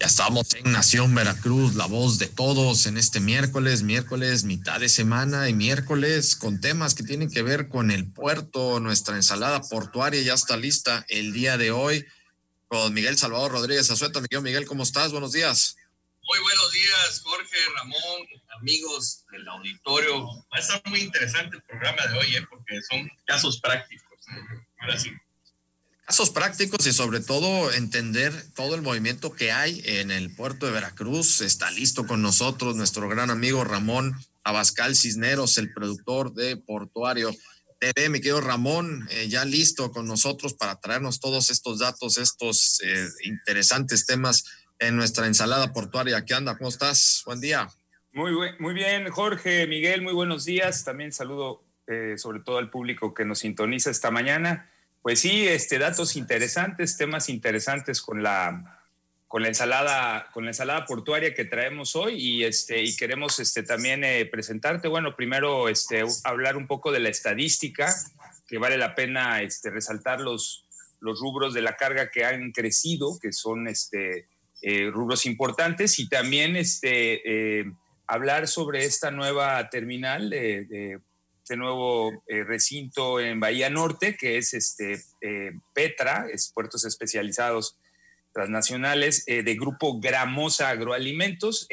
Ya estamos en Nación Veracruz, la voz de todos en este miércoles, miércoles mitad de semana y miércoles con temas que tienen que ver con el puerto. Nuestra ensalada portuaria ya está lista el día de hoy con Miguel Salvador Rodríguez Azueta. Miguel, Miguel, ¿cómo estás? Buenos días. Muy buenos días, Jorge, Ramón, amigos del auditorio. Va a estar muy interesante el programa de hoy, ¿eh? porque son casos prácticos. Ahora sí casos prácticos y sobre todo entender todo el movimiento que hay en el puerto de Veracruz. Está listo con nosotros nuestro gran amigo Ramón Abascal Cisneros, el productor de Portuario TV. Mi querido Ramón, eh, ya listo con nosotros para traernos todos estos datos, estos eh, interesantes temas en nuestra ensalada portuaria. ¿Qué anda? ¿Cómo estás? Buen día. Muy, muy bien, Jorge, Miguel, muy buenos días. También saludo eh, sobre todo al público que nos sintoniza esta mañana. Pues sí, este, datos interesantes, temas interesantes con la, con la ensalada, con la ensalada portuaria que traemos hoy y este, y queremos este, también eh, presentarte. Bueno, primero este, hablar un poco de la estadística, que vale la pena este, resaltar los, los rubros de la carga que han crecido, que son este, eh, rubros importantes, y también este, eh, hablar sobre esta nueva terminal de este nuevo eh, recinto en Bahía Norte, que es este, eh, Petra, es Puertos Especializados Transnacionales eh, de Grupo Gramosa Agroalimentos.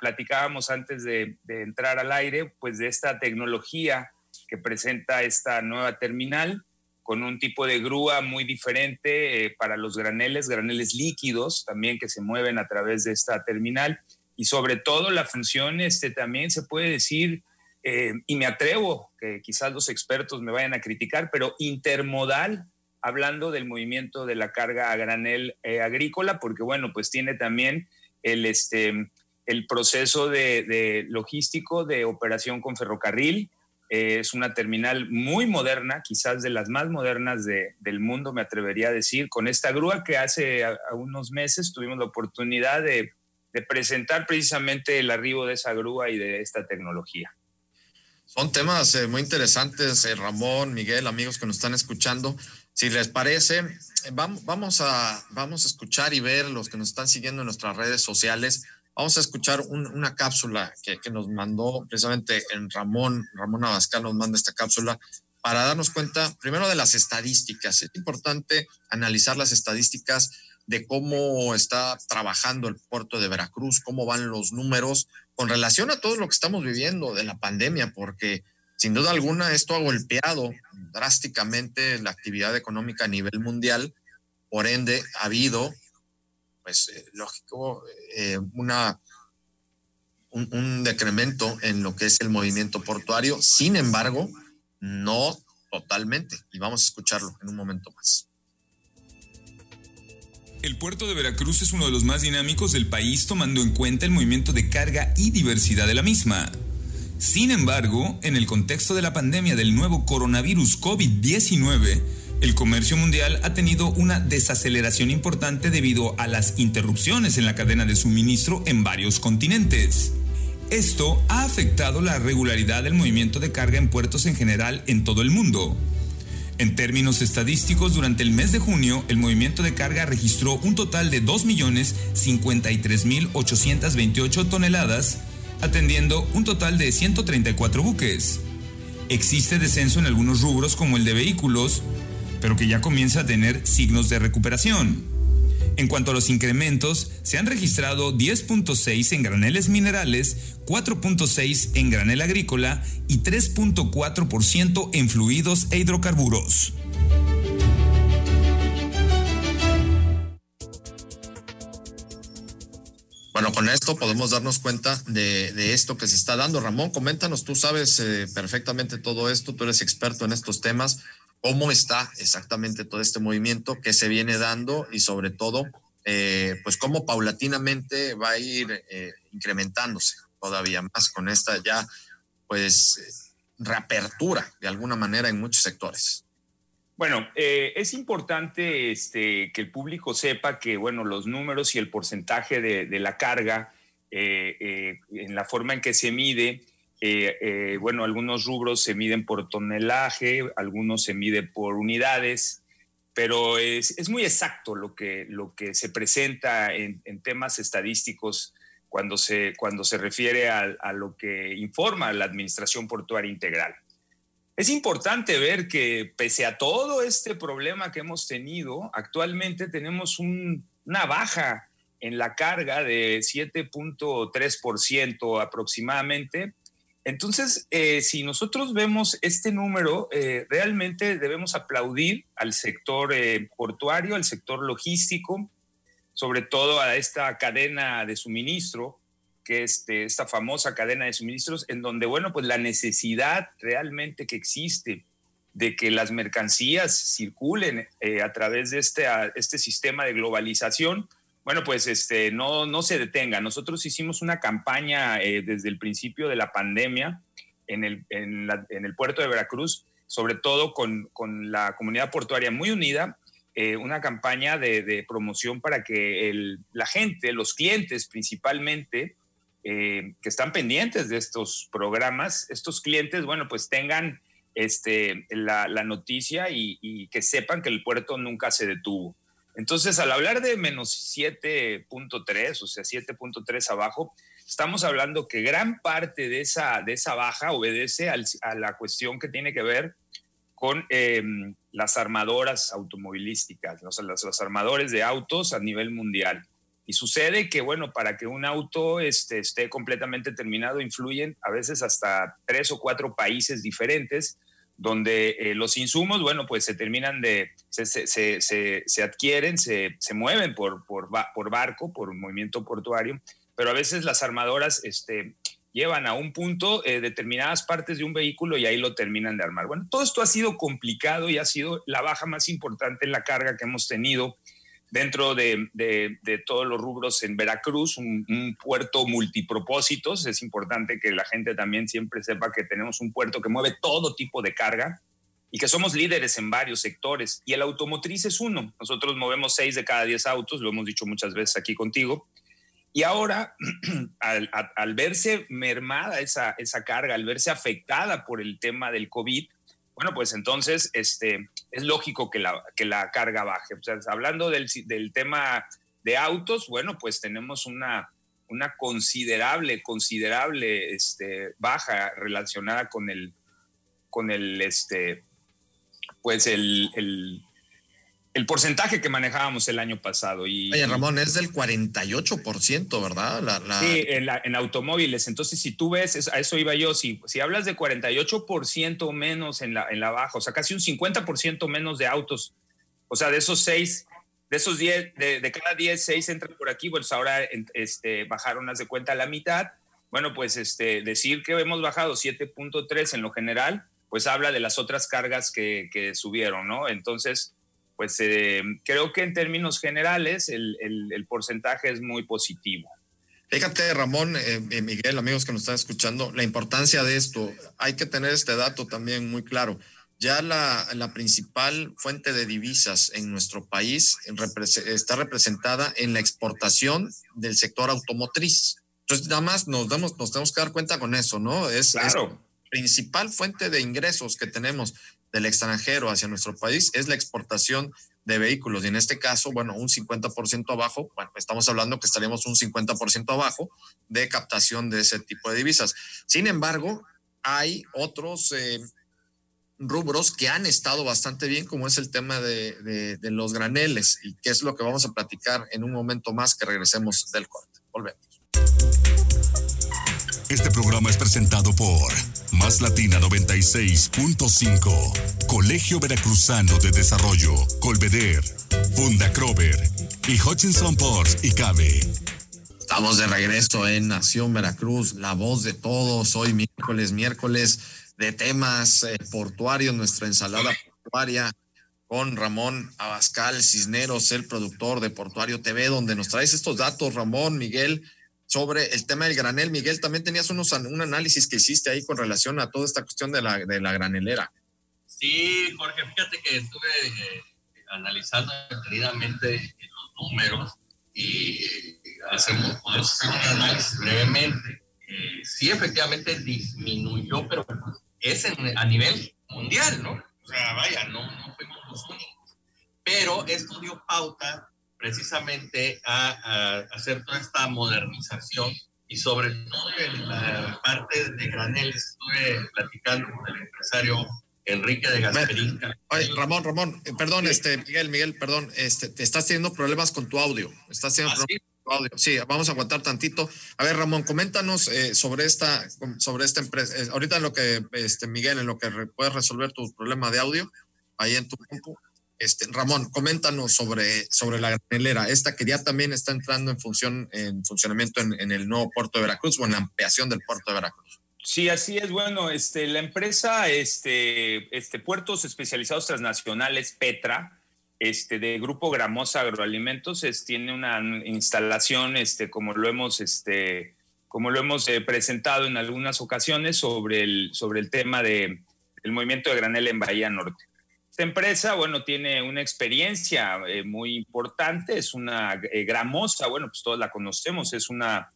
platicábamos antes de, de, entrar al aire, pues de esta tecnología que presenta esta nueva terminal con un tipo de grúa muy diferente para los graneles, graneles líquidos también que se mueven a través de esta terminal y sobre todo la función este, también se puede decir eh, y me atrevo, que quizás los expertos me vayan a criticar, pero intermodal, hablando del movimiento de la carga a granel eh, agrícola, porque bueno, pues tiene también el, este, el proceso de, logístico de operación con ferrocarril. Eh, es una terminal muy moderna, quizás de las más modernas del mundo, me atrevería a decir, con esta grúa que hace unos meses tuvimos la oportunidad de presentar precisamente el arribo de esa grúa y de esta tecnología. Son temas eh, muy interesantes, eh, Ramón, Miguel, amigos que nos están escuchando. Si les parece, vamos, vamos, a, vamos a escuchar y ver los que nos están siguiendo en nuestras redes sociales. Vamos a escuchar una cápsula que, que, nos mandó precisamente en Ramón, Ramón Abascal nos manda esta cápsula para darnos cuenta primero de las estadísticas. Es importante analizar las estadísticas de cómo está trabajando el puerto de Veracruz, cómo van los números con relación a todo lo que estamos viviendo de la pandemia, porque sin duda alguna esto ha golpeado drásticamente la actividad económica a nivel mundial, por ende ha habido, pues eh, lógico, eh, una, un, un decremento en lo que es el movimiento portuario, sin embargo, no totalmente, y vamos a escucharlo en un momento más. El puerto de Veracruz es uno de los más dinámicos del país tomando en cuenta el movimiento de carga y diversidad de la misma. Sin embargo, en el contexto de la pandemia del nuevo coronavirus COVID-19, el comercio mundial ha tenido una desaceleración importante debido a las interrupciones en la cadena de suministro en varios continentes. Esto ha afectado la regularidad del movimiento de carga en puertos en general en todo el mundo. En términos estadísticos, durante el mes de junio, el movimiento de carga registró un total de 2.053.828 toneladas, atendiendo un total de 134 buques. Existe descenso en algunos rubros como el de vehículos, pero que ya comienza a tener signos de recuperación. En cuanto a los incrementos, se han registrado 10.6 en graneles minerales, 4.6 en granel agrícola y 3.4% en fluidos e hidrocarburos. Bueno, con esto podemos darnos cuenta de, esto que se está dando. Ramón, coméntanos, tú sabes eh, perfectamente todo esto, tú eres experto en estos temas cómo está exactamente todo este movimiento que se viene dando y sobre todo, eh, pues cómo paulatinamente va a ir eh, incrementándose todavía más con esta ya, pues reapertura de alguna manera en muchos sectores. Bueno, eh, es importante este, que el público sepa que, bueno, los números y el porcentaje de, la carga en la forma en que se mide, bueno, algunos rubros se miden por tonelaje, algunos se miden por unidades, pero es, muy exacto lo que, lo que se presenta en, temas estadísticos cuando se, cuando se refiere a, a lo que informa la Administración Portuaria Integral. Es importante ver que pese a todo este problema que hemos tenido, actualmente tenemos una baja en la carga de 7.3% aproximadamente. Entonces, eh, si nosotros vemos este número, eh, realmente debemos aplaudir al sector eh, portuario, al sector logístico, sobre todo a esta cadena de suministro, que este, esta famosa cadena de suministros, en donde, bueno, pues la necesidad realmente que existe de que las mercancías circulen a través de este, este sistema de globalización, bueno, pues este, no, no se detenga. Nosotros hicimos una campaña eh, desde el principio de la pandemia en el, en, el puerto de Veracruz, sobre todo con, la comunidad portuaria muy unida, eh, una campaña de, de, promoción para que el, la gente, los clientes principalmente, eh, que están pendientes de estos programas, estos clientes, bueno, pues tengan este, la, noticia y, que sepan que el puerto nunca se detuvo. Entonces, al hablar de menos 7.3, o sea, 7.3 abajo, estamos hablando que gran parte de esa, de esa baja obedece a la cuestión que tiene que ver con em, las armadoras automovilísticas, los, los armadores de autos a nivel mundial. Y sucede que, bueno, para que un auto este, esté completamente terminado, influyen a veces hasta tres o cuatro países diferentes, donde eh, los insumos, bueno, pues se terminan de, se, se, se, se adquieren, se, mueven por, por, por, barco, por movimiento portuario, pero a veces las armadoras este, llevan a un punto eh, determinadas partes de un vehículo y ahí lo terminan de armar. Bueno, todo esto ha sido complicado y ha sido la baja más importante en la carga que hemos tenido dentro de, todos los rubros en Veracruz, un, puerto multipropósitos. Es importante que la gente también siempre sepa que tenemos un puerto que mueve todo tipo de carga y que somos líderes en varios sectores. Y el automotriz es uno. Nosotros movemos seis de cada diez autos, lo hemos dicho muchas veces aquí contigo. Y ahora, al, verse mermada esa, esa carga, al verse afectada por el tema del COVID, bueno, pues entonces este, es lógico que la, que la carga baje. Hablando del, del tema de autos, bueno, pues tenemos una, una considerable, considerable este, baja relacionada con el, con el, este, pues el, el porcentaje que manejábamos el año pasado. Y, Oye, Ramón, es del 48%, ¿verdad? La, Sí, en, automóviles. Entonces, si tú ves, a eso iba yo, si, si hablas de 48% menos en la, en la baja, o sea, casi un 50% menos de autos, o sea, de esos seis, de esos 10, de, cada 10, seis entran por aquí, pues ahora este, bajaron, haz de cuenta, la mitad. Bueno, pues este, decir que hemos bajado 7.3 en lo general, pues habla de las otras cargas que, que subieron, ¿no? Entonces, pues eh, creo que en términos generales el, porcentaje es muy positivo. Fíjate, Ramón, eh, eh, Miguel, amigos que nos están escuchando, la importancia de esto. Hay que tener este dato también muy claro. Ya la, la principal fuente de divisas en nuestro país está representada en la exportación del sector automotriz. Entonces, nada más nos, damos, nos tenemos que dar cuenta con eso, ¿no? Es, la principal fuente de ingresos que tenemos del extranjero hacia nuestro país es la exportación de vehículos. Y en este caso, bueno, un 50% abajo, bueno, estamos hablando que estaríamos un 50% abajo de captación de ese tipo de divisas. Sin embargo, hay otros eh, rubros que han estado bastante bien, como es el tema de, de los graneles, y que es lo que vamos a platicar en un momento más que regresemos del corte. Volvemos. Este programa es presentado por Más Latina 96.5, Colegio Veracruzano de Desarrollo, Colveder, Funda Crover y Hutchinson Ports y Cabe. Estamos de regreso en Nación Veracruz, la voz de todos. Hoy miércoles, miércoles de temas eh, portuarios, nuestra ensalada portuaria con Ramón Abascal Cisneros, el productor de Portuario TV, donde nos traes estos datos, Ramón, Miguel, sobre el tema del granel. Miguel, también tenías unos, un análisis que hiciste ahí con relación a toda esta cuestión de la, de la granelera. Sí, Jorge, fíjate que estuve eh, analizando detenidamente los números y hacemos, podemos hacer un análisis brevemente. Eh, sí, efectivamente disminuyó, pero es a nivel mundial, ¿no? O sea, vaya, no, no fuimos los únicos. Pero esto dio pauta precisamente a, hacer toda esta modernización y sobre todo en la parte de graneles estuve platicando con el empresario Enrique de Gasperín. Ramón, Ramón, eh, perdón, este, Miguel, Miguel, perdón, este, te estás teniendo problemas con tu audio. Estás teniendo ¿Ah, problemas con tu audio. Sí, vamos a aguantar tantito. A ver, Ramón, coméntanos eh, sobre esta, sobre esta empresa. Eh, ahorita en lo que, este, Miguel, en lo que puedes resolver tu problema de audio ahí en tu compu. Este, Ramón, coméntanos sobre, sobre la granelera, esta que ya también está entrando en función, en funcionamiento en, el nuevo puerto de Veracruz o en la ampliación del puerto de Veracruz. Sí, así es. Bueno, este, la empresa este, este, Puertos Especializados Transnacionales, Petra, este, de Grupo Gramosa Agroalimentos, tiene una instalación, este, como lo hemos, este, como lo hemos eh, presentado en algunas ocasiones, sobre el, sobre el tema de, del movimiento de granel en Bahía Norte. Esta empresa, bueno, tiene una experiencia eh, muy importante, es una eh, Gramosa, bueno, pues todos la conocemos, es una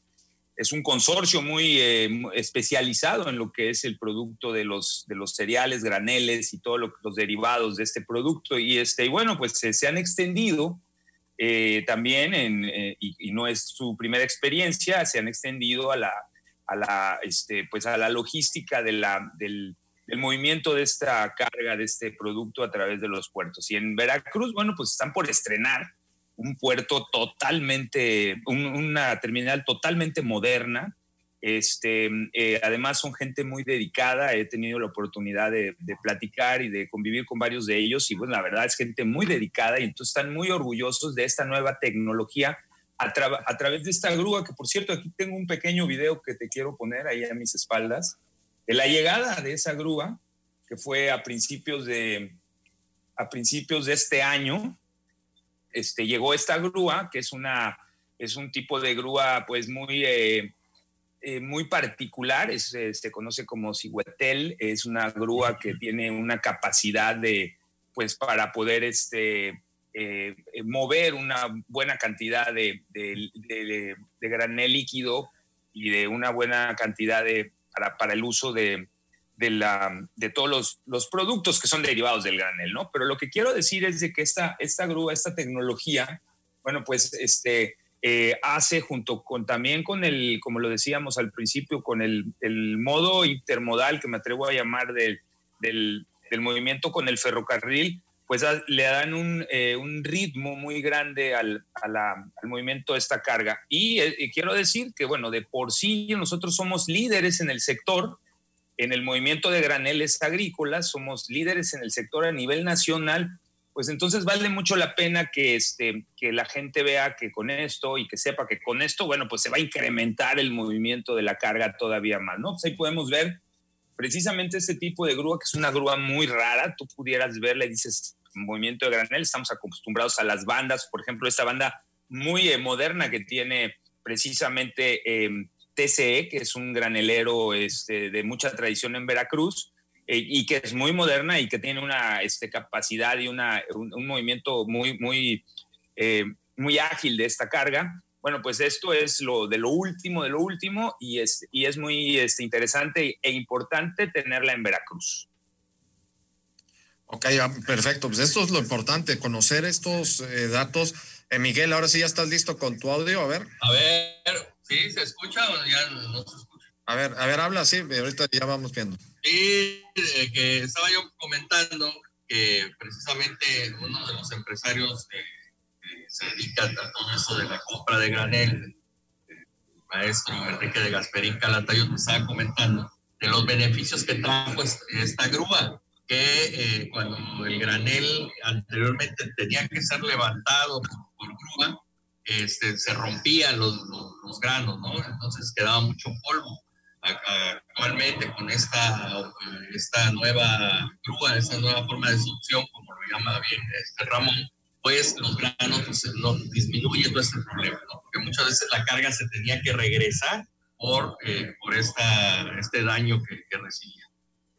es un consorcio muy eh, especializado en lo que es el producto de los, de los cereales, graneles y todos los derivados de este producto. Y, este, y bueno, pues se, han extendido eh, también, en, eh, y, no es su primera experiencia, se han extendido a la, a la, este, pues a la logística de la, del, del movimiento de esta carga, de este producto a través de los puertos. Y en Veracruz, bueno, pues están por estrenar un puerto totalmente, una terminal totalmente moderna. Este, eh, además son gente muy dedicada, he tenido la oportunidad de, platicar y de convivir con varios de ellos y bueno, la verdad es gente muy dedicada y entonces están muy orgullosos de esta nueva tecnología a, a través de esta grúa, que por cierto aquí tengo un pequeño video que te quiero poner ahí a mis espaldas, de la llegada de esa grúa, que fue a principios de, a principios de este año, este, llegó esta grúa, que es, una, es un tipo de grúa pues muy, eh, eh, muy particular, es, eh, se conoce como ciguetel, es una grúa que tiene una capacidad de, pues para poder este, mover una buena cantidad de, de, granel líquido y de una buena cantidad de, para, el uso de, de, todos los, los, productos que son derivados del granel, ¿no? Pero lo que quiero decir es de que esta, esta grúa, esta tecnología, bueno, pues este, eh, hace junto con también con el, como lo decíamos al principio, con el, el modo intermodal que me atrevo a llamar del, del movimiento con el ferrocarril, pues le dan un, eh, un, ritmo muy grande al, al, movimiento de esta carga. Y, eh, y, quiero decir que, bueno, de por sí nosotros somos líderes en el sector, en el movimiento de graneles agrícolas, somos líderes en el sector a nivel nacional, pues entonces vale mucho la pena que, este, que la gente vea que con esto y que sepa que con esto, bueno, pues se va a incrementar el movimiento de la carga todavía más, ¿no? Pues ahí podemos ver precisamente este tipo de grúa, que es una grúa muy rara, tú pudieras verle, dices, movimiento de granel, estamos acostumbrados a las bandas, por ejemplo, esta banda muy eh, moderna que tiene precisamente... Eh, TCE, que es un granelero este, de mucha tradición en Veracruz eh, y que es muy moderna y que tiene una este, capacidad y una, un, movimiento muy, muy, eh, muy ágil de esta carga. Bueno, pues esto es lo de lo último, de lo último y es, y es muy este, interesante e importante tenerla en Veracruz. Ok, perfecto. Pues esto es lo importante, conocer estos eh, datos. Miguel, ahora sí ya estás listo con tu audio, a ver. A ver, ¿Sí? ¿Se escucha o ya no se escucha? A ver, a ver, habla, sí, ahorita ya vamos viendo. Sí, eh, que estaba yo comentando que precisamente uno de los empresarios se dedica a todo eso de la compra de granel, el maestro Enrique de Gasperín Calatayud, me estaba comentando de los beneficios que trajo esta grúa, que eh, cuando el granel anteriormente tenía que ser levantado por grúa, este, se rompían los, los, granos, ¿no? Entonces quedaba mucho polvo. Actualmente con esta, esta nueva grúa, esta nueva forma de succión, como lo llama bien este Ramón, pues los granos pues, no disminuye todo este problema, ¿no? porque muchas veces la carga se tenía que regresar por, eh, por esta, este daño que, que recibía.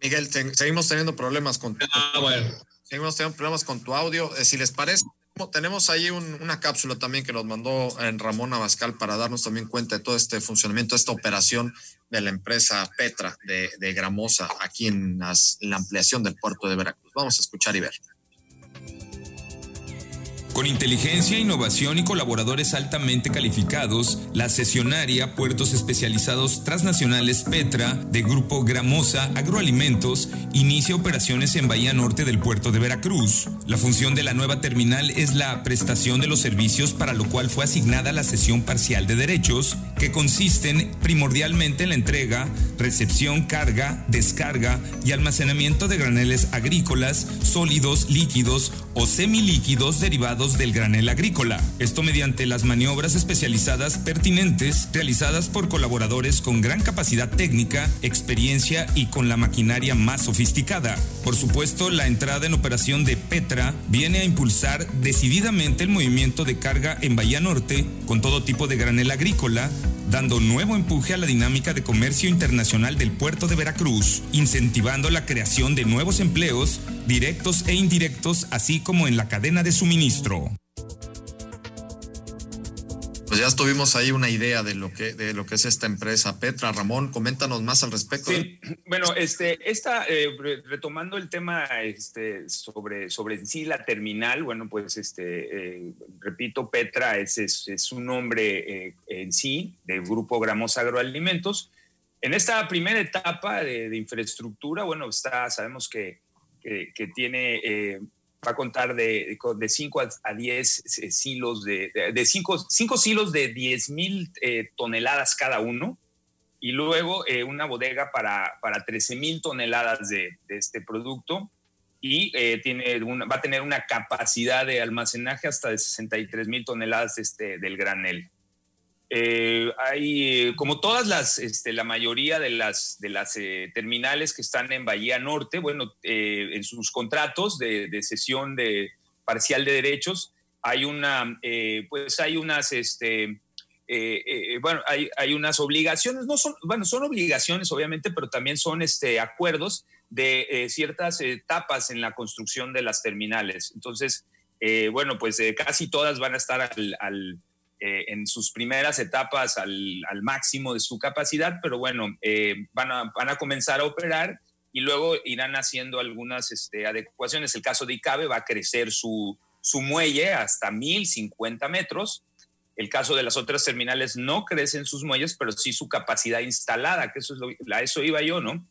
Miguel, seguimos teniendo problemas con tu, ah, bueno. seguimos teniendo problemas con tu audio. Eh, si les parece, tenemos ahí una cápsula también que nos mandó en Ramón Abascal para darnos también cuenta de todo este funcionamiento, esta operación de la empresa Petra de, de Gramosa aquí en la ampliación del puerto de Veracruz. Vamos a escuchar y ver. Con inteligencia, innovación y colaboradores altamente calificados, la sesionaria Puertos Especializados Transnacionales Petra de Grupo Gramosa Agroalimentos inicia operaciones en Bahía Norte del puerto de Veracruz. La función de la nueva terminal es la prestación de los servicios para lo cual fue asignada la sesión parcial de derechos, que consisten primordialmente en la entrega, recepción, carga, descarga y almacenamiento de graneles agrícolas, sólidos, líquidos o semilíquidos derivados del granel agrícola. Esto mediante las maniobras especializadas pertinentes realizadas por colaboradores con gran capacidad técnica, experiencia y con la maquinaria más sofisticada. Por supuesto, la entrada en operación de Petra viene a impulsar decididamente el movimiento de carga en Bahía Norte con todo tipo de granel agrícola, dando nuevo empuje a la dinámica de comercio internacional del puerto de Veracruz, incentivando la creación de nuevos empleos directos e indirectos, así como en la cadena de suministro. Pues ya tuvimos ahí una idea de lo que de lo que es esta empresa Petra. Ramón, coméntanos más al respecto. Sí, bueno, este, esta, eh, retomando el tema este, sobre, sobre sí la terminal, bueno, pues este, eh, repito, Petra es, es, un nombre eh, en sí del grupo Gramos Agroalimentos. En esta primera etapa de, de infraestructura, bueno, está, sabemos que que, tiene, eh, va a contar de 5 a 10 eh, silos de, de 5 silos de 10 mil eh, toneladas cada uno y luego una bodega para, para 13 mil toneladas de, este producto y tiene va a tener una capacidad de almacenaje hasta de 63 mil toneladas este, del granel. Eh, hay, como todas las, este, la mayoría de las, de las eh, terminales que están en Bahía Norte, bueno, eh, en sus contratos de, de, cesión de parcial de derechos, hay una, pues hay unas, este, bueno, hay, hay, unas obligaciones, no son, bueno, son obligaciones obviamente, pero también son este, acuerdos de ciertas etapas en la construcción de las terminales. Entonces, bueno, pues casi todas van a estar al eh, en sus primeras etapas al, máximo de su capacidad, pero bueno, eh, van, a, van, a, comenzar a operar y luego irán haciendo algunas este, adecuaciones. El caso de ICABE va a crecer su, su muelle hasta 1050 metros. El caso de las otras terminales no crecen sus muelles, pero sí su capacidad instalada, que eso es lo, a eso iba yo, ¿no?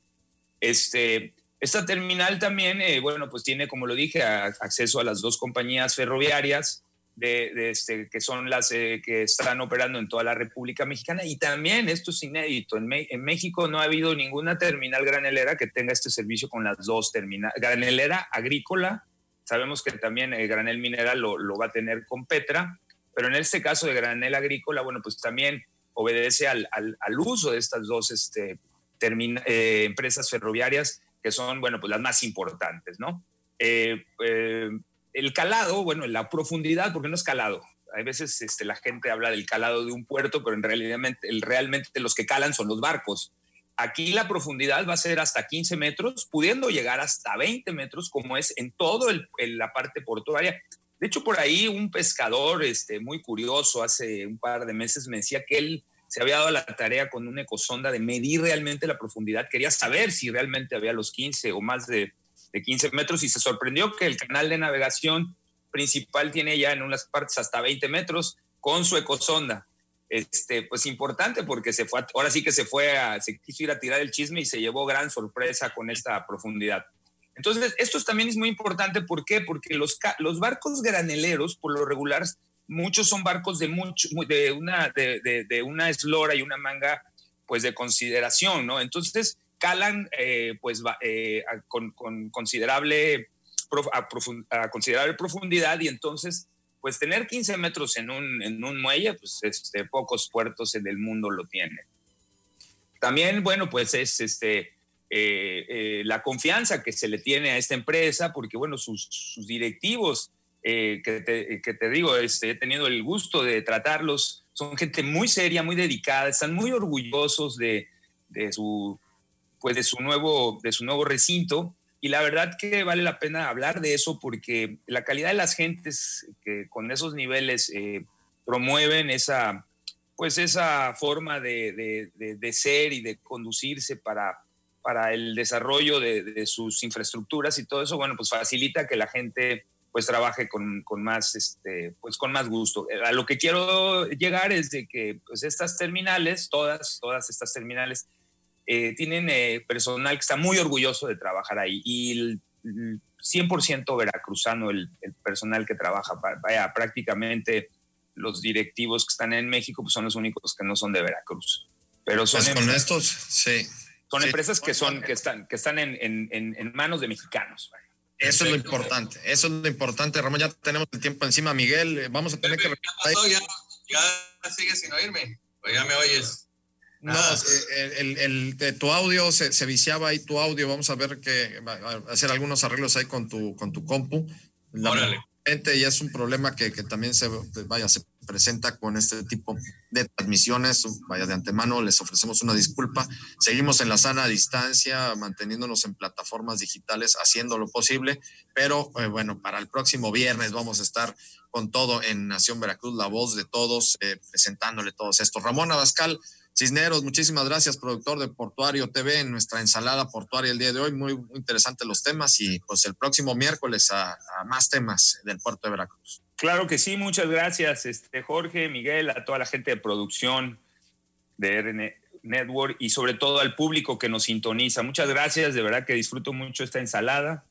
Este, esta terminal también, eh, bueno, pues tiene, como lo dije, acceso a las dos compañías ferroviarias, de, este, que son las eh, que están operando en toda la República Mexicana. Y también, esto es inédito, en, en, México no ha habido ninguna terminal granelera que tenga este servicio con las dos terminales. Granelera agrícola, sabemos que también el granel mineral lo, lo, va a tener con Petra, pero en este caso de granel agrícola, bueno, pues también obedece al, al, al uso de estas dos este, eh, empresas ferroviarias que son, bueno, pues las más importantes, ¿no? Eh, eh el calado, bueno, la profundidad, porque no es calado. Hay veces este, la gente habla del calado de un puerto, pero en realidad el, realmente los que calan son los barcos. Aquí la profundidad va a ser hasta 15 metros, pudiendo llegar hasta 20 metros, como es en toda la parte portuaria. De hecho, por ahí un pescador este, muy curioso hace un par de meses me decía que él se había dado la tarea con una ecosonda de medir realmente la profundidad. Quería saber si realmente había los 15 o más de de 15 metros y se sorprendió que el canal de navegación principal tiene ya en unas partes hasta 20 metros con su ecosonda. Este, pues importante porque se fue, ahora sí que se fue a, se quiso ir a tirar el chisme y se llevó gran sorpresa con esta profundidad. Entonces, esto también es muy importante, ¿por qué? Porque los, los barcos graneleros, por lo regular, muchos son barcos de, mucho, de, una, de, de una eslora y una manga, pues de consideración, ¿no? Entonces, calan eh, pues, eh, con, considerable, a, considerable profundidad y entonces pues tener 15 metros en un, en un muelle, pues este, pocos puertos en el mundo lo tienen. También, bueno, pues es este, eh, la confianza que se le tiene a esta empresa, porque bueno, sus, directivos que, te, que, te, digo, este, he tenido el gusto de tratarlos. Son gente muy seria, muy dedicada, están muy orgullosos de, de, su, pues de, su nuevo, de su nuevo recinto. Y la verdad que vale la pena hablar de eso porque la calidad de las gentes que con esos niveles eh, promueven esa, pues esa forma de, de, de, ser y de conducirse para, para el desarrollo de, sus infraestructuras y todo eso, bueno, pues facilita que la gente pues trabaje con, con, más, este, pues con más gusto. A lo que quiero llegar es de que pues estas terminales, todas, todas estas terminales, eh, tienen eh, personal que está muy orgulloso de trabajar ahí y el, 100% veracruzano el, el, personal que trabaja, vaya, prácticamente los directivos que están en México pues son los únicos que no son de Veracruz. Pero son pues con estos, sí. Son empresas que son que están que están en, en, en manos de mexicanos. Vaya. Eso es lo importante, eso es lo importante, Ramón. Ya tenemos el tiempo encima, Miguel. Eh, vamos a tener que. ¿Ya, ¿Ya, sigues sin oírme? ¿O ya me oyes? No, ah. eh, el, el, el, tu audio se, se, viciaba ahí, tu audio. Vamos a ver que hacer algunos arreglos ahí con tu, con tu compu. Y es un problema que, que también se, vaya, se presenta con este tipo de transmisiones. Vaya, de antemano les ofrecemos una disculpa. Seguimos en la sana distancia, manteniéndonos en plataformas digitales, haciendo lo posible, pero eh, bueno, para el próximo viernes vamos a estar con todo en Nación Veracruz, la voz de todos, eh, presentándole todos estos. Ramón Abascal. Cisneros, muchísimas gracias, productor de Portuario TV, en nuestra ensalada portuaria el día de hoy. Muy, interesantes los temas y pues el próximo miércoles a, a más temas del puerto de Veracruz. Claro que sí, muchas gracias, este, Jorge, Miguel, a toda la gente de producción de RN Network y sobre todo al público que nos sintoniza. Muchas gracias, de verdad que disfruto mucho esta ensalada.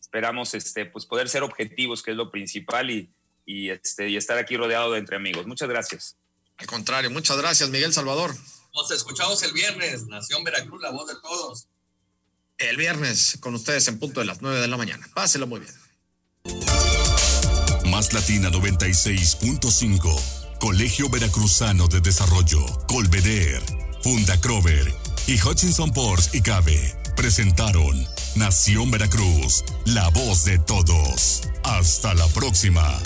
Esperamos este, pues poder ser objetivos, que es lo principal, y, y, este, y estar aquí rodeado de entre amigos. Muchas gracias. Al contrario, muchas gracias, Miguel Salvador. Nos escuchamos el viernes, Nación Veracruz, la voz de todos. El viernes con ustedes en punto de las 9 de la mañana. Páselo muy bien. Más Latina 96.5, Colegio Veracruzano de Desarrollo, Colveder, Funda Crover y Hutchinson Ports y Cabe presentaron Nación Veracruz, la voz de todos. Hasta la próxima.